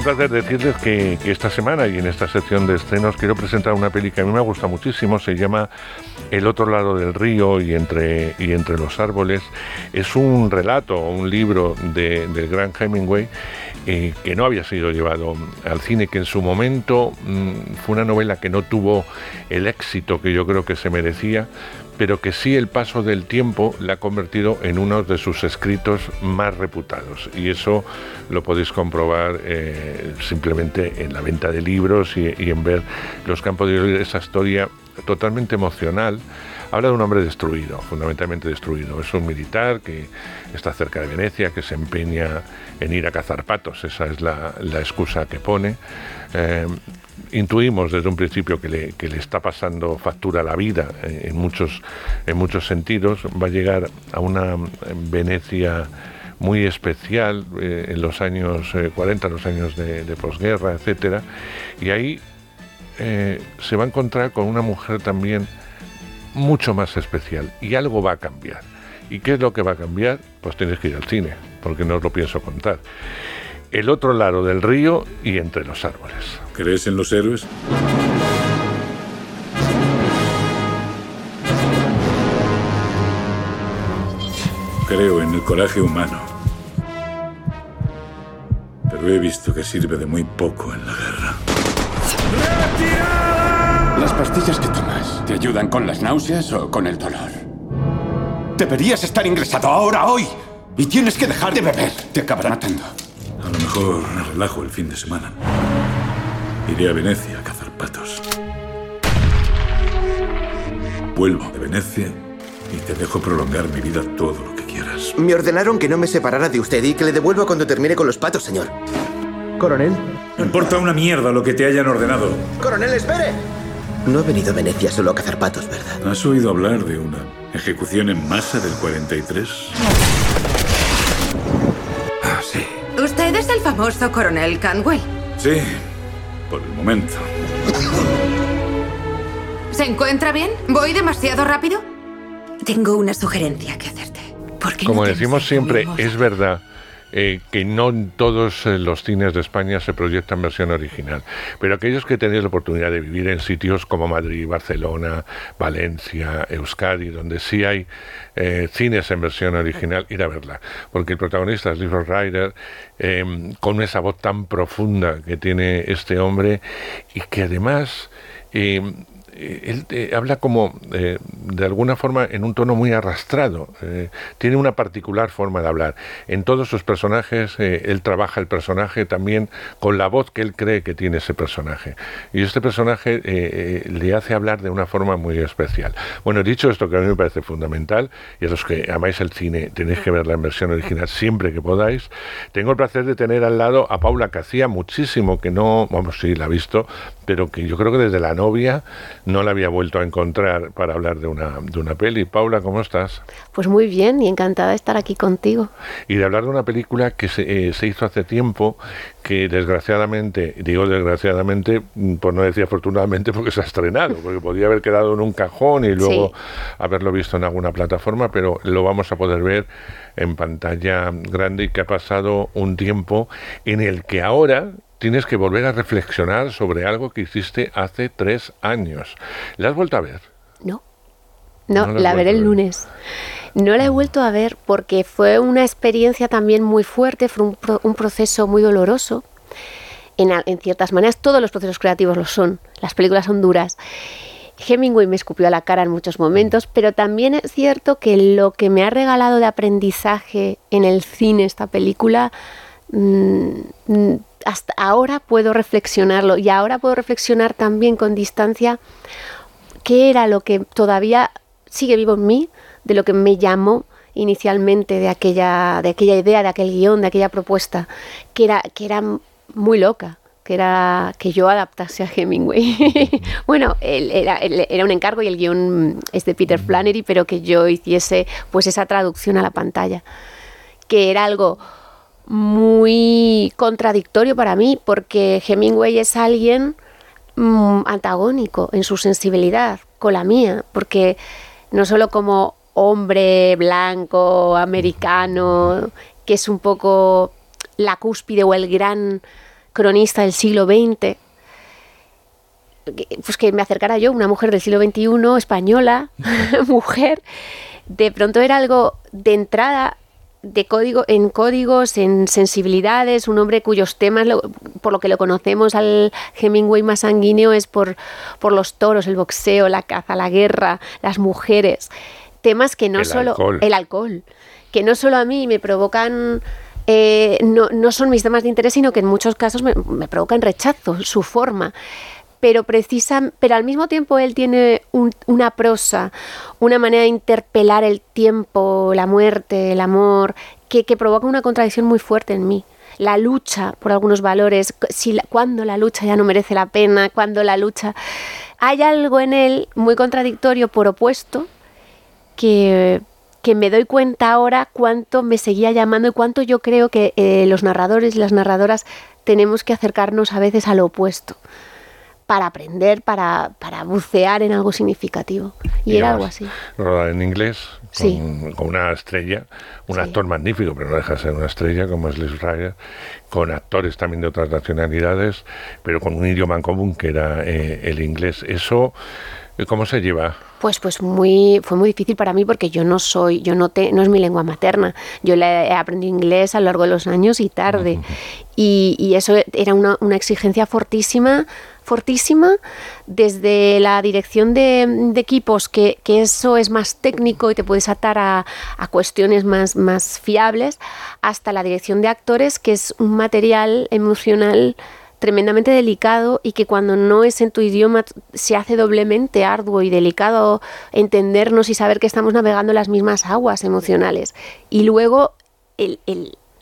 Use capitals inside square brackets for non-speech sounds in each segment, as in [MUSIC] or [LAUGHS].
Un placer decirles que, esta semana y en esta sección de estrenos quiero presentar una peli que a mí me gusta muchísimo, se llama El otro lado del río y entre, y entre los árboles. Es un relato, un libro de, del gran Hemingway eh, que no había sido llevado al cine, que en su momento mmm, fue una novela que no tuvo el éxito que yo creo que se merecía, pero que sí el paso del tiempo la ha convertido en uno de sus escritos más reputados. Y eso lo podéis comprobar eh, simplemente en la venta de libros y, en ver los podido oír esa historia totalmente emocional. Habla de un hombre destruido, fundamentalmente destruido. Es un militar que está cerca de Venecia, que se empeña en ir a cazar patos, esa es la, la excusa que pone. Eh, intuimos desde un principio que le, que le, está pasando factura a la vida eh, en, muchos, en muchos sentidos. Va a llegar a una Venecia muy especial eh, en los años eh, 40, los años de, de posguerra, etcétera, y ahí eh, se va a encontrar con una mujer también mucho más especial y algo va a cambiar. ¿Y qué es lo que va a cambiar? Pues tienes que ir al cine, porque no os lo pienso contar. El otro lado del río y entre los árboles. ¿Crees en los héroes? Creo en el coraje humano. Pero he visto que sirve de muy poco en la guerra. ¡Retirada! Las pastillas que tomas, ¿te ayudan con las náuseas o con el dolor? Deberías estar ingresado ahora, hoy. Y tienes que dejar de beber. Te acabará matando. Mejor me relajo el fin de semana. Iré a Venecia a cazar patos. Vuelvo de Venecia y te dejo prolongar mi vida todo lo que quieras. Me ordenaron que no me separara de usted y que le devuelva cuando termine con los patos, señor. Coronel. No importa una mierda lo que te hayan ordenado. Coronel, espere. No he venido a Venecia solo a cazar patos, ¿verdad? ¿Has oído hablar de una ejecución en masa del 43? El famoso coronel Canwell. Sí, por el momento. ¿Se encuentra bien? ¿Voy demasiado rápido? Tengo una sugerencia que hacerte. ¿Por qué Como no decimos siempre, es verdad eh, que no en todos eh, los cines de España se proyecta en versión original, pero aquellos que tenéis la oportunidad de vivir en sitios como Madrid, Barcelona, Valencia, Euskadi, donde sí hay eh, cines en versión original, ir a verla, porque el protagonista es Lee Ryder, eh, con esa voz tan profunda que tiene este hombre y que además eh, él eh, habla como eh, de alguna forma en un tono muy arrastrado. Eh, tiene una particular forma de hablar. En todos sus personajes, eh, él trabaja el personaje también con la voz que él cree que tiene ese personaje. Y este personaje eh, le hace hablar de una forma muy especial. Bueno, dicho esto, que a mí me parece fundamental, y a los que amáis el cine tenéis que verla en versión original siempre que podáis, tengo el placer de tener al lado a Paula, que hacía muchísimo que no, vamos, sí, la ha visto, pero que yo creo que desde la novia no la había vuelto a encontrar para hablar de una, de una peli. Paula, ¿cómo estás? Pues muy bien y encantada de estar aquí contigo. Y de hablar de una película que se, eh, se hizo hace tiempo, que desgraciadamente, digo desgraciadamente, por no decir afortunadamente, [LAUGHS] porque se ha estrenado, porque podía haber quedado en un cajón y luego sí. haberlo visto en alguna plataforma, pero lo vamos a poder ver en pantalla grande y que ha pasado un tiempo en el que ahora tienes que volver a reflexionar sobre algo que hiciste hace tres años. ¿La has vuelto a ver? No. No, no la, la veré el lunes. No la he vuelto a ver porque fue una experiencia también muy fuerte, fue un, pro, un proceso muy doloroso. En, en, ciertas maneras, todos los procesos creativos lo son. Las películas son duras. Hemingway me escupió a la cara en muchos momentos, pero también es cierto que lo que me ha regalado de aprendizaje en el cine esta película mmm, hasta ahora puedo reflexionarlo y ahora puedo reflexionar también con distancia qué era lo que todavía sigue vivo en mí, de lo que me llamó inicialmente de aquella, de aquella idea, de aquel guion, de aquella propuesta, que era, que era muy loca que era que yo adaptase a Hemingway. [LAUGHS] bueno, era, era, un encargo y el guion es de Peter Flannery, pero que yo hiciese pues esa traducción a la pantalla, que era algo muy contradictorio para mí, porque Hemingway es alguien mm, antagónico en su sensibilidad con la mía, porque no solo como hombre blanco, americano, que es un poco la cúspide o el gran cronista del siglo XX, pues que me acercara yo, una mujer del siglo XXI, española, [LAUGHS] mujer, de pronto era algo de entrada de código, en códigos, en sensibilidades, un hombre cuyos temas, por lo que lo conocemos al Hemingway más sanguíneo, es por, por los toros, el boxeo, la caza, la guerra, las mujeres. Temas que no solo. El alcohol. Que no solo a mí me provocan eh, no, no, son mis temas de interés, sino que en muchos casos me, provocan rechazo, su forma. Pero, precisa, pero al mismo tiempo él tiene una prosa, una manera de interpelar el tiempo, la muerte, el amor, que, provoca una contradicción muy fuerte en mí. La lucha por algunos valores, si cuando la lucha ya no merece la pena, cuando la lucha... Hay algo en él muy contradictorio por opuesto que, que me doy cuenta ahora cuánto me seguía llamando y cuánto yo creo que eh, los narradores y las narradoras tenemos que acercarnos a veces al opuesto para aprender, para, para bucear en algo significativo. Y, era algo así. en inglés, con, una estrella, un actor magnífico, pero no deja de ser una estrella como es Liz Ryder, con actores también de otras nacionalidades, pero con un idioma en común que era eh, el inglés. Eso ¿Cómo se lleva? Pues, pues muy, fue muy difícil para mí porque yo no soy, yo no te, no es mi lengua materna. Yo le he aprendido inglés a lo largo de los años y tarde. y, eso era una, exigencia fortísima, fortísima, desde la dirección de, equipos, que, eso es más técnico y te puedes atar a, a cuestiones más, más fiables, hasta la dirección de actores, que es un material emocional tremendamente delicado y que cuando no es en tu idioma se hace doblemente arduo y delicado entendernos y saber que estamos navegando las mismas aguas emocionales. Y luego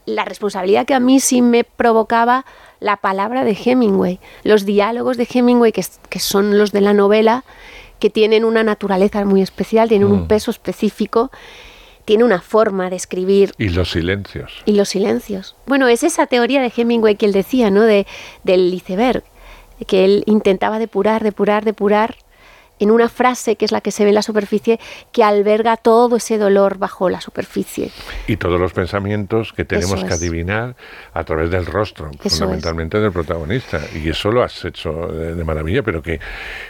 la responsabilidad que a mí sí me provocaba la palabra de Hemingway, los diálogos de Hemingway que, que son los de la novela, que tienen una naturaleza muy especial, tienen un mm. peso específico tiene una forma de escribir. Y los silencios. Y los silencios. Bueno, es esa teoría de Hemingway que él decía, ¿no? De, del iceberg, que él intentaba depurar, depurar, depurar en una frase que es la que se ve en la superficie, que alberga todo ese dolor bajo la superficie. Y todos los pensamientos que tenemos que adivinar a través del rostro, fundamentalmente del protagonista. Y eso lo has hecho de, maravilla, pero que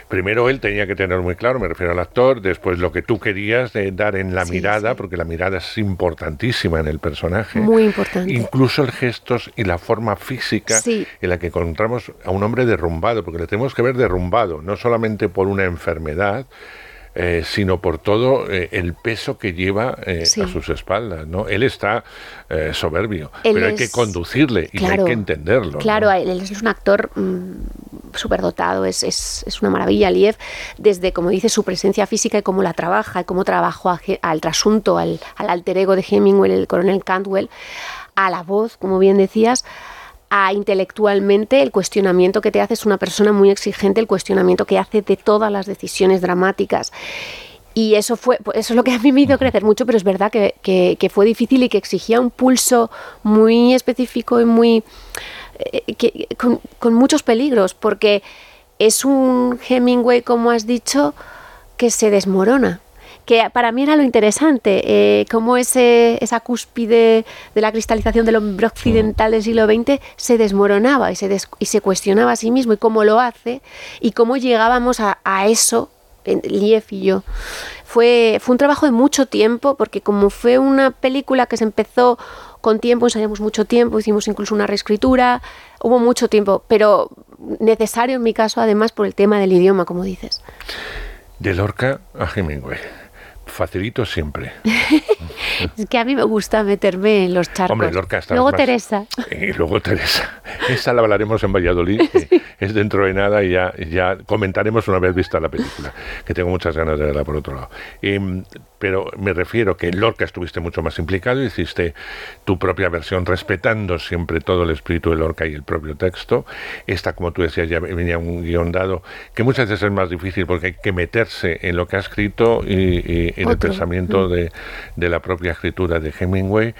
primero él tenía que tener muy claro, me refiero al actor, después lo que tú querías de dar en la mirada, porque la mirada es importantísima en el personaje. Muy importante. Incluso el gestos y la forma física en la que encontramos a un hombre derrumbado, porque le tenemos que ver derrumbado, no solamente por una enfermedad, enfermedad, eh, sino por todo eh, el peso que lleva eh, a sus espaldas. ¿no? Él está soberbio, pero hay que conducirle y hay que entenderlo. Claro, él es un actor mm, superdotado, es, es, es, una maravilla. Liev, desde, como dice, su presencia física y cómo la trabaja, y cómo trabajó al trasunto, al, al alter ego de Hemingway, el coronel Cantwell, a la voz, como bien decías, a intelectualmente el cuestionamiento que te hace es una persona muy exigente, el cuestionamiento que hace de todas las decisiones dramáticas. Y eso fue, pues, eso es lo que a mí me hizo crecer mucho, pero es verdad que, fue difícil y que exigía un pulso muy específico y muy eh, con, con muchos peligros, porque es un Hemingway, como has dicho, que se desmorona que para mí era lo interesante, eh, cómo ese, esa cúspide de la cristalización del hombre occidental del siglo XX se desmoronaba y se, y se cuestionaba a sí mismo y cómo lo hace y cómo llegábamos a, eso, Lief y yo. Fue, fue un trabajo de mucho tiempo porque como fue una película que se empezó con tiempo, ensayamos mucho tiempo, hicimos incluso una reescritura, hubo mucho tiempo, pero necesario en mi caso además por el tema del idioma, como dices. De Lorca a Hemingway facilito siempre. [LAUGHS] es que a mí me gusta meterme en los charcos. Hombre, Lorca está Luego Teresa. Y luego Teresa. Esa la hablaremos en Valladolid. [LAUGHS] es dentro de nada y ya, ya comentaremos una vez vista la película, que tengo muchas ganas de verla por otro lado. Em, pero me refiero que en Lorca estuviste mucho más implicado, hiciste tu propia versión respetando siempre todo el espíritu de Lorca y el propio texto. Esta, como tú decías, ya venía un guion dado, que muchas veces es más difícil porque hay que meterse en lo que ha escrito y, en el pensamiento mm. de, de la propia escritura de Hemingway,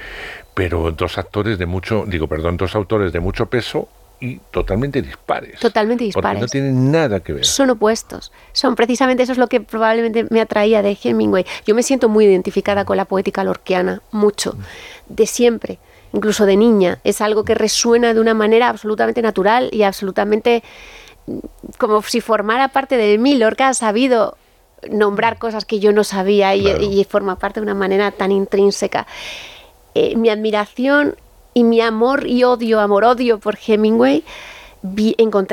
pero dos actores de mucho, digo, perdón, dos autores de mucho peso y totalmente dispares. Totalmente dispares. no tienen nada que ver. Son opuestos. Son precisamente eso es lo que probablemente me atraía de Hemingway. Yo me siento muy identificada con la poética lorquiana, mucho, de siempre, incluso de niña. Es algo que resuena de una manera absolutamente natural y absolutamente mm, como si formara parte de mí. Lorca ha sabido nombrar cosas que yo no sabía y, forma parte de una manera tan intrínseca. Eh, mi admiración y mi amor y odio, amor-odio por Hemingway,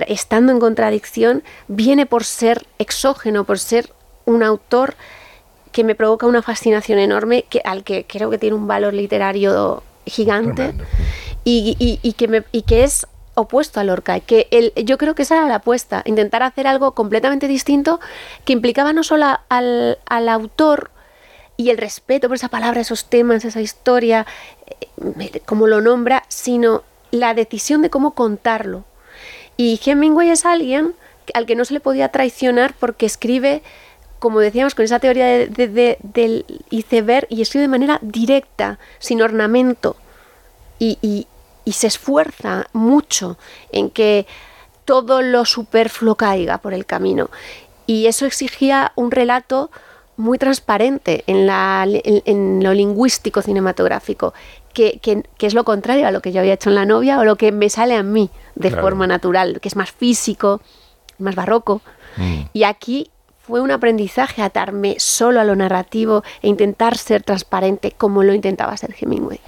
estando en contradicción, viene por ser exógeno, por ser un autor que me provoca una fascinación enorme, que, al que creo que tiene un valor literario gigante y, que me, y que es opuesto a Lorca. Que el, yo creo que esa era la apuesta, intentar hacer algo completamente distinto que implicaba no solo al, al autor y el respeto por esa palabra, esos temas, esa historia, eh, como lo nombra, sino la decisión de cómo contarlo. Y Hemingway es alguien al que no se le podía traicionar porque escribe, como decíamos, con esa teoría del iceberg y escribe de manera directa, sin ornamento. Y, y se esfuerza mucho en que todo lo superfluo caiga por el camino. Y eso exigía un relato muy transparente en, la, en, lo lingüístico cinematográfico, que, que, es lo contrario a lo que yo había hecho en La novia o lo que me sale a mí de forma natural, que es más físico, más barroco. Mm. Y aquí fue un aprendizaje atarme solo a lo narrativo e intentar ser transparente como lo intentaba ser Hemingway.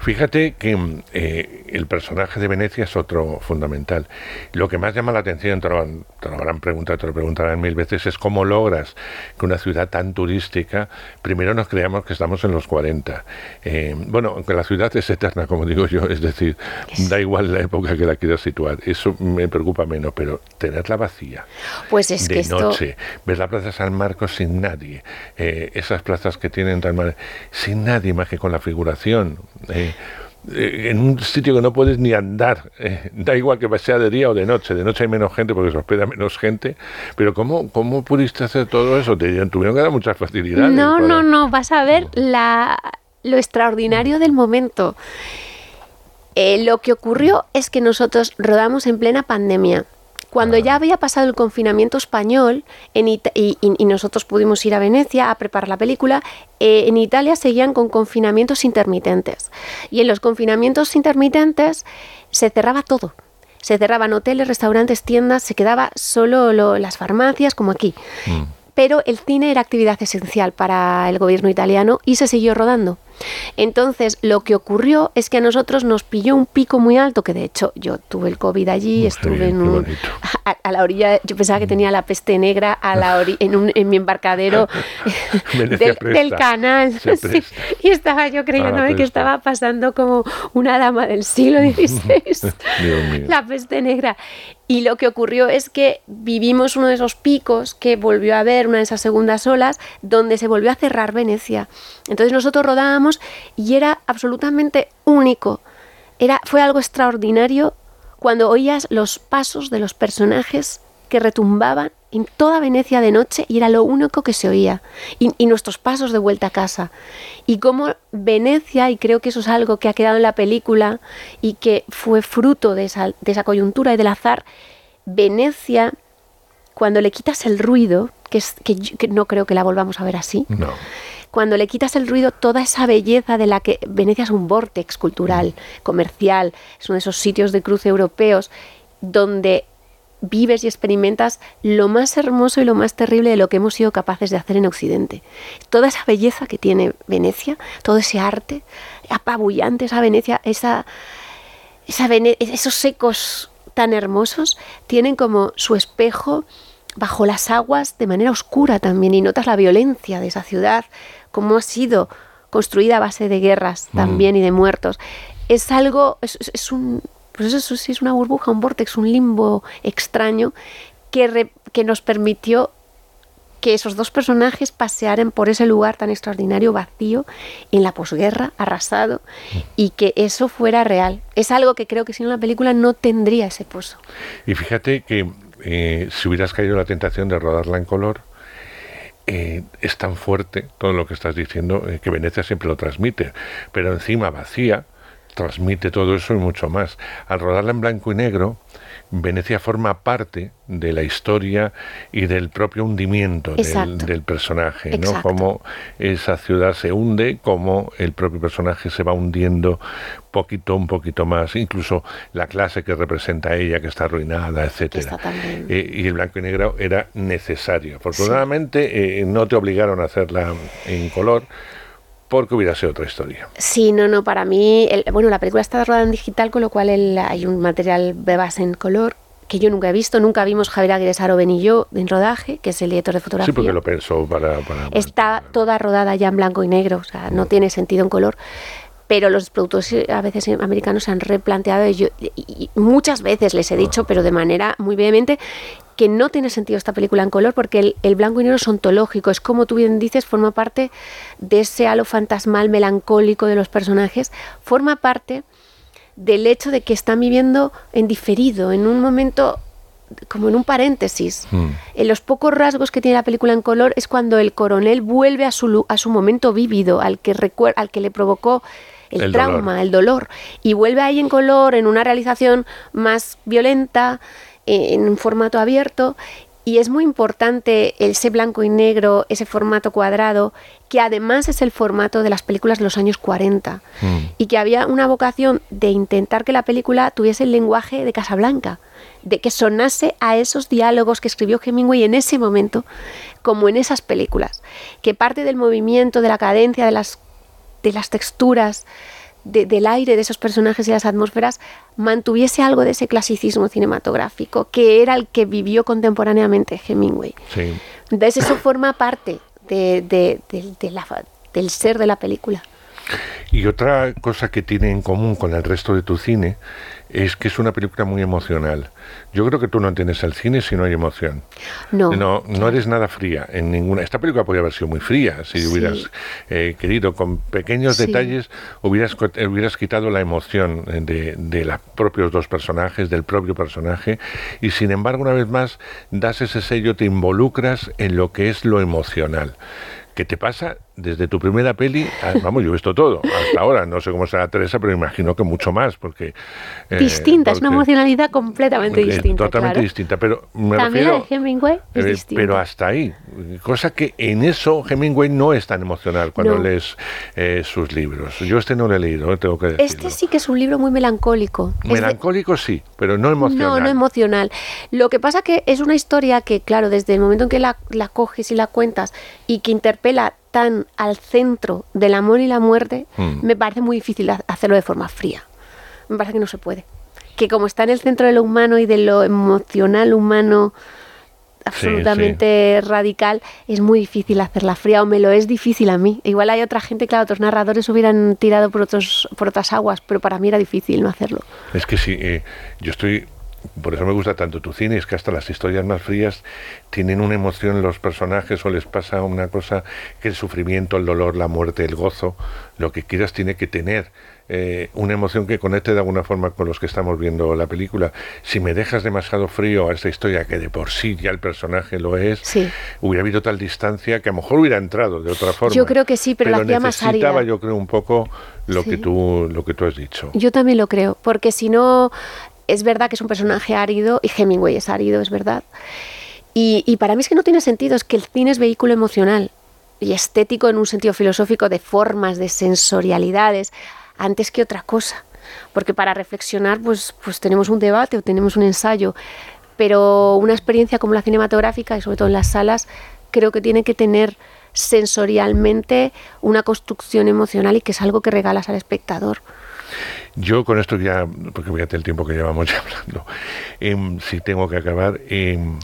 Fíjate que eh, el personaje de Venecia es otro fundamental. Lo que más llama la atención, te lo, habrán preguntado, te lo preguntarán mil veces, es cómo logras que una ciudad tan turística, primero nos creamos que estamos en los 40. Eh, bueno, aunque la ciudad es eterna, como digo yo, es decir, da igual la época que la quieras situar, eso me preocupa menos, pero tenerla vacía. Pues es de que noche, la Plaza San Marcos sin nadie, eh, esas plazas que tienen tan sin nadie más que con la figuración. Eh, eh, en un sitio que no puedes ni andar, da igual que sea de día o de noche, de noche hay menos gente porque se hospeda menos gente, pero ¿cómo, cómo pudiste hacer todo eso? Te tuvieron que dar muchas facilidades. No, no, no, vas a ver la, lo extraordinario del momento. lo que ocurrió es que nosotros rodamos en plena pandemia. Cuando ya había pasado el confinamiento español y, nosotros pudimos ir a Venecia a preparar la película, eh, en Italia seguían con confinamientos intermitentes. Y en los confinamientos intermitentes se cerraba todo. Se cerraban hoteles, restaurantes, tiendas, se quedaba solo las farmacias, como aquí. Mm. Pero el cine era actividad esencial para el gobierno italiano y se siguió rodando. Entonces, lo que ocurrió es que a nosotros nos pilló un pico muy alto, que de hecho yo tuve el COVID allí, estuve en [LAUGHS] a, la orilla, yo pensaba que tenía la peste negra a la en, un, en mi embarcadero [LAUGHS] del, canal. [LAUGHS] y estaba yo creyendo que estaba pasando como una dama del siglo XVI, la peste negra. Y lo que ocurrió es que vivimos uno de esos picos que volvió a haber, una de esas segundas olas, donde se volvió a cerrar Venecia. Entonces nosotros rodábamos y era absolutamente único. Era, fue algo extraordinario cuando oías los pasos de los personajes que retumbaban en toda Venecia de noche y era lo único que se oía. Y, nuestros pasos de vuelta a casa. Y cómo Venecia, y creo que eso es algo que ha quedado en la película y que fue fruto de esa, coyuntura y del azar, Venecia, cuando le quitas el ruido, que, es, que, que no creo que la volvamos a ver así, no cuando le quitas el ruido, toda esa belleza de la que Venecia es un vortex cultural, comercial, es uno de esos sitios de cruce europeos donde vives y experimentas lo más hermoso y lo más terrible de lo que hemos sido capaces de hacer en Occidente. Toda esa belleza que tiene Venecia, todo ese arte apabullante, esa Venecia, esa, esa esos ecos tan hermosos, tienen como su espejo bajo las aguas de manera oscura también y notas la violencia de esa ciudad cómo ha sido construida a base de guerras también y de muertos. Es algo, es, un, pues eso sí es una burbuja, un vortex, un limbo extraño que, que nos permitió que esos dos personajes pasearan por ese lugar tan extraordinario, vacío, en la posguerra, arrasado, y que eso fuera real. Es algo que creo que sin la película no tendría ese pozo. Y fíjate que eh, si hubieras caído la tentación de rodarla en color, eh, es tan fuerte todo lo que estás diciendo eh, que Venecia siempre lo transmite, pero encima vacía transmite todo eso y mucho más. Al rodarla en blanco y negro, Venecia forma parte de la historia y del propio hundimiento del, personaje, ¿no? Cómo esa ciudad se hunde, cómo el propio personaje se va hundiendo poquito, un poquito más, incluso la clase que representa ella, que está arruinada, etcétera. Eh, y el blanco y negro era necesario. Afortunadamente eh, no te obligaron a hacerla en color, porque hubiera sido otra historia. Sí, no, no, para mí, bueno, la película está rodada en digital, con lo cual hay un material de base en color que yo nunca he visto, nunca vimos Javier Aguirre Saroben y yo en rodaje, que es el director de fotografía. Sí, porque lo pensó para... Está toda rodada ya en blanco y negro, o sea, no tiene sentido en color. Pero los productores a veces americanos se han replanteado y, y, muchas veces les he dicho, pero de manera muy vehemente, que no tiene sentido esta película en color porque el, blanco y negro es ontológico, es como tú bien dices, forma parte de ese halo fantasmal melancólico de los personajes, forma parte del hecho de que están viviendo en diferido, en un momento como en un paréntesis. Hmm. En los pocos rasgos que tiene la película en color es cuando el coronel vuelve a su, a su momento vívido, al que, al que le provocó el, trauma, el dolor, y vuelve ahí en color, en una realización más violenta, en un formato abierto y es muy importante ese blanco y negro, ese formato cuadrado, que además es el formato de las películas de los años 40 mm. y que había una vocación de intentar que la película tuviese el lenguaje de Casablanca, de que sonase a esos diálogos que escribió Hemingway en ese momento, como en esas películas, que parte del movimiento, de la cadencia, de las, de las texturas, del aire de esos personajes y las atmósferas mantuviese algo de ese clasicismo cinematográfico que era el que vivió contemporáneamente Hemingway. Entonces eso forma parte de, del ser de la película. Y otra cosa que tiene en común con el resto de tu cine es que es una película muy emocional. Yo creo que tú no entiendes el cine si no hay emoción. No. No, no eres nada fría en ninguna. Esta película podría haber sido muy fría si hubieras eh, querido. Con pequeños detalles hubieras, hubieras quitado la emoción de, de los propios dos personajes, del propio personaje. Y sin embargo, una vez más, das ese sello, te involucras en lo que es lo emocional. ¿Qué te pasa desde tu primera peli? Ah, vamos, yo he visto todo hasta ahora. No sé cómo será Teresa, pero imagino que mucho más, porque... Eh, distinta, es una emocionalidad completamente distinta. Totalmente distinta, pero me También refiero... de Hemingway es eh, Pero hasta ahí. Cosa que en eso Hemingway no es tan emocional cuando lees eh, sus libros. Yo este no lo he leído, tengo que decirlo. Este sí que es un libro muy melancólico. Melancólico sí, pero no emocional. No, no emocional. Lo que pasa que es una historia que, claro, desde el momento en que la, la coges y la cuentas y que interpela tan al centro del amor y la muerte, hmm. me parece muy difícil hacerlo de forma fría. Me parece que no se puede. Que como está en el centro de lo humano y de lo emocional humano absolutamente radical, es muy difícil hacerla fría o me lo es difícil a mí. Igual hay otra gente, claro, otros narradores hubieran tirado por, otros, por otras aguas, pero para mí era difícil no hacerlo. Es que sí, eh, yo estoy por eso me gusta tanto tu cine, es que hasta las historias más frías tienen una emoción los personajes o les pasa una cosa que el sufrimiento, el dolor, la muerte, el gozo, lo que quieras tiene que tener eh, una emoción que conecte de alguna forma con los que estamos viendo la película. Si me dejas demasiado frío a esta historia, que de por sí ya el personaje lo es, hubiera habido tal distancia que a lo mejor hubiera entrado de otra forma. Yo creo que sí, pero, lo hacía más árida. yo creo, un poco lo, que tú, lo que tú has dicho. Yo también lo creo, porque si no es verdad que es un personaje árido y Hemingway es árido, es verdad. Y, para mí es que no tiene sentido, es que el cine es vehículo emocional y estético en un sentido filosófico de formas, de sensorialidades, antes que otra cosa. Porque para reflexionar, pues, pues tenemos un debate o tenemos un ensayo, pero una experiencia como la cinematográfica, y sobre todo en las salas, creo que tiene que tener sensorialmente una construcción emocional y que es algo que regalas al espectador. Yo con esto ya, porque fíjate el tiempo que llevamos [LAUGHS] ya hablando, em, si tengo que acabar, em,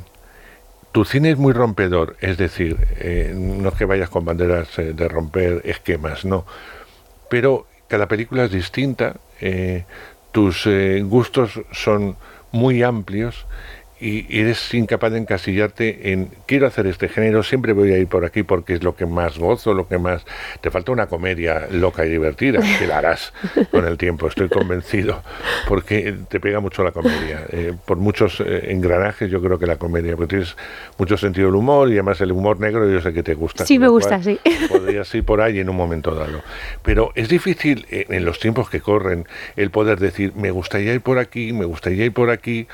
tu cine es muy rompedor, es decir, eh, no es que vayas con banderas eh, de romper esquemas, no, pero cada película es distinta, eh, tus gustos son muy amplios y eres incapaz de encasillarte en quiero hacer este género, siempre voy a ir por aquí porque es lo que más gozo, lo que más... Te falta una comedia loca y divertida, [LAUGHS] que la harás con el tiempo, estoy convencido, porque te pega mucho la comedia. Eh, por muchos eh, engranajes yo creo que la comedia, porque tienes mucho sentido del humor y además el humor negro yo sé que te gusta. Sí, me gusta, sí. [LAUGHS] Podrías ir por ahí en un momento dado. Pero es difícil eh, en los tiempos que corren el poder decir, me gustaría ir por aquí, me gustaría ir por aquí,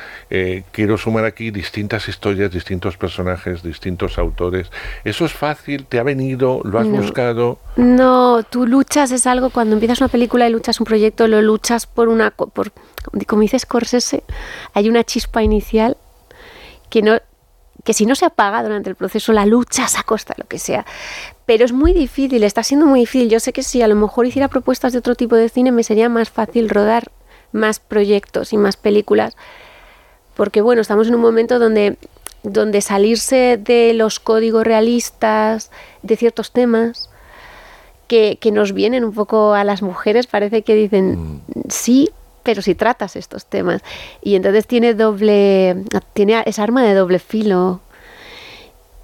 quiero sumar aquí distintas historias, distintos personajes, distintos autores. ¿Eso es fácil? ¿Te ha venido? ¿Lo has buscado? No, tú luchas, es algo, cuando empiezas una película y luchas un proyecto, lo luchas por una, por, como dice Scorsese, hay una chispa inicial que no que si no se apaga durante el proceso, la luchas a costa de lo que sea. Pero es muy difícil, está siendo muy difícil. Yo sé que si a lo mejor hiciera propuestas de otro tipo de cine, me sería más fácil rodar más proyectos y más películas porque bueno, estamos en un momento donde, donde salirse de los códigos realistas de ciertos temas que, nos vienen un poco a las mujeres, parece que dicen mm. sí, pero si tratas estos temas. Y entonces tiene doble, tiene esa arma de doble filo.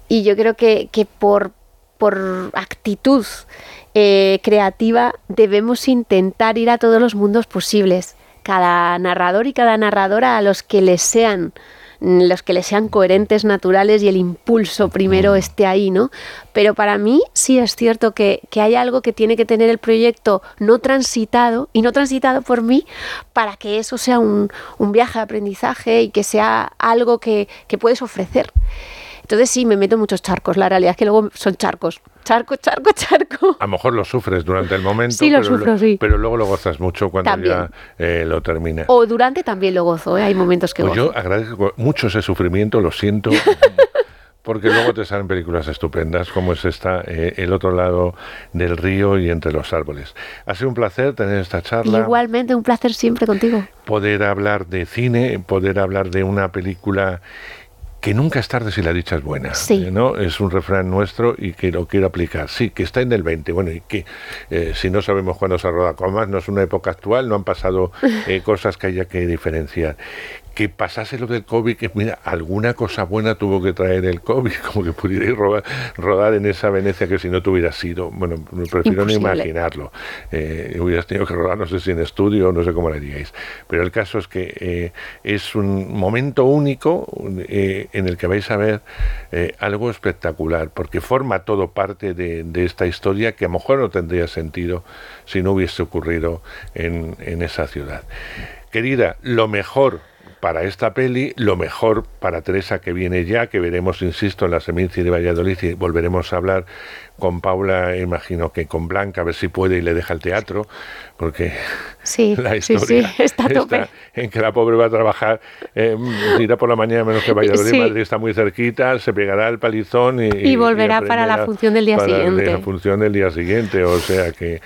Y yo creo que, por, por actitud eh, creativa debemos intentar ir a todos los mundos posibles cada narrador y cada narradora a los que les sean los que les sean coherentes, naturales y el impulso primero esté ahí, ¿no? Pero para mí sí es cierto que, hay algo que tiene que tener el proyecto no transitado y no transitado por mí para que eso sea un, viaje de aprendizaje y que sea algo que, que puedes ofrecer. Entonces sí, me meto en muchos charcos. La realidad es que luego son charcos. Charco, charco, charco. A lo mejor lo sufres durante el momento. Sí, lo pero, sufro, sí. Pero luego lo gozas mucho cuando ya eh, lo terminas. O durante también lo gozo, ¿eh? hay momentos que pues gozo. Yo agradezco mucho ese sufrimiento, lo siento. [LAUGHS] porque luego te salen películas estupendas como es esta, eh, El otro lado del río y entre los árboles. Ha sido un placer tener esta charla. Igualmente, un placer siempre contigo. Poder hablar de cine, poder hablar de una película que nunca es tarde si la dicha es buena. Sí. ¿no? Es un refrán nuestro y que lo quiero aplicar. Sí, que está en el 20. Bueno, y que eh, si no sabemos cuándo se ha rodado, como más no es una época actual, no han pasado [LAUGHS] eh, cosas que haya que diferenciar que pasase lo del COVID, que mira, alguna cosa buena tuvo que traer el COVID, [LAUGHS] como que pudierais rodar en esa Venecia que si no te hubieras sido, bueno, prefiero no imaginarlo. Eh, hubieras tenido que rodar, no sé si en estudio, no sé cómo le diríais. Pero el caso es que eh, es un momento único eh, en el que vais a ver algo espectacular, porque forma todo parte de, de, esta historia que a lo mejor no tendría sentido si no hubiese ocurrido en, en esa ciudad. Querida, lo mejor para esta peli, lo mejor para Teresa que viene ya, que veremos, insisto, en la Seminci de Valladolid y volveremos a hablar con Paula, imagino que con Blanca, a ver si puede y le deja el teatro, porque sí, [LAUGHS] la historia sí, está, tope. en que la pobre va a trabajar, eh, irá por la mañana menos que [LAUGHS] Valladolid. Madrid está muy cerquita, se pegará el palizón y, y volverá para la función del día siguiente. La función del día siguiente, o sea que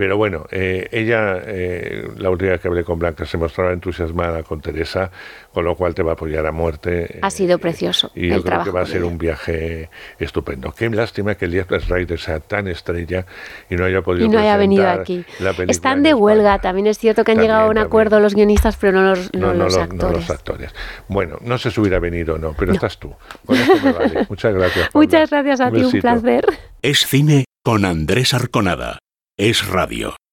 pero bueno, eh, ella, eh, la última vez que hablé con Blanca, se mostraba entusiasmada con Teresa, con lo cual te va a apoyar a muerte. Ha sido precioso. Y yo creo que va a ser un viaje estupendo. Qué lástima que el Díaz Rider sea tan estrella y no haya podido y no haya venido aquí. Están de huelga, también es cierto que han llegado a un acuerdo los guionistas, pero no los, no, los, actores. los actores. Bueno, no sé si hubiera venido o no, pero estás tú. Con esto me vale. Muchas gracias. [LAUGHS] Muchas gracias a ti, un placer. Es cine con Andrés Arconada. Es radio.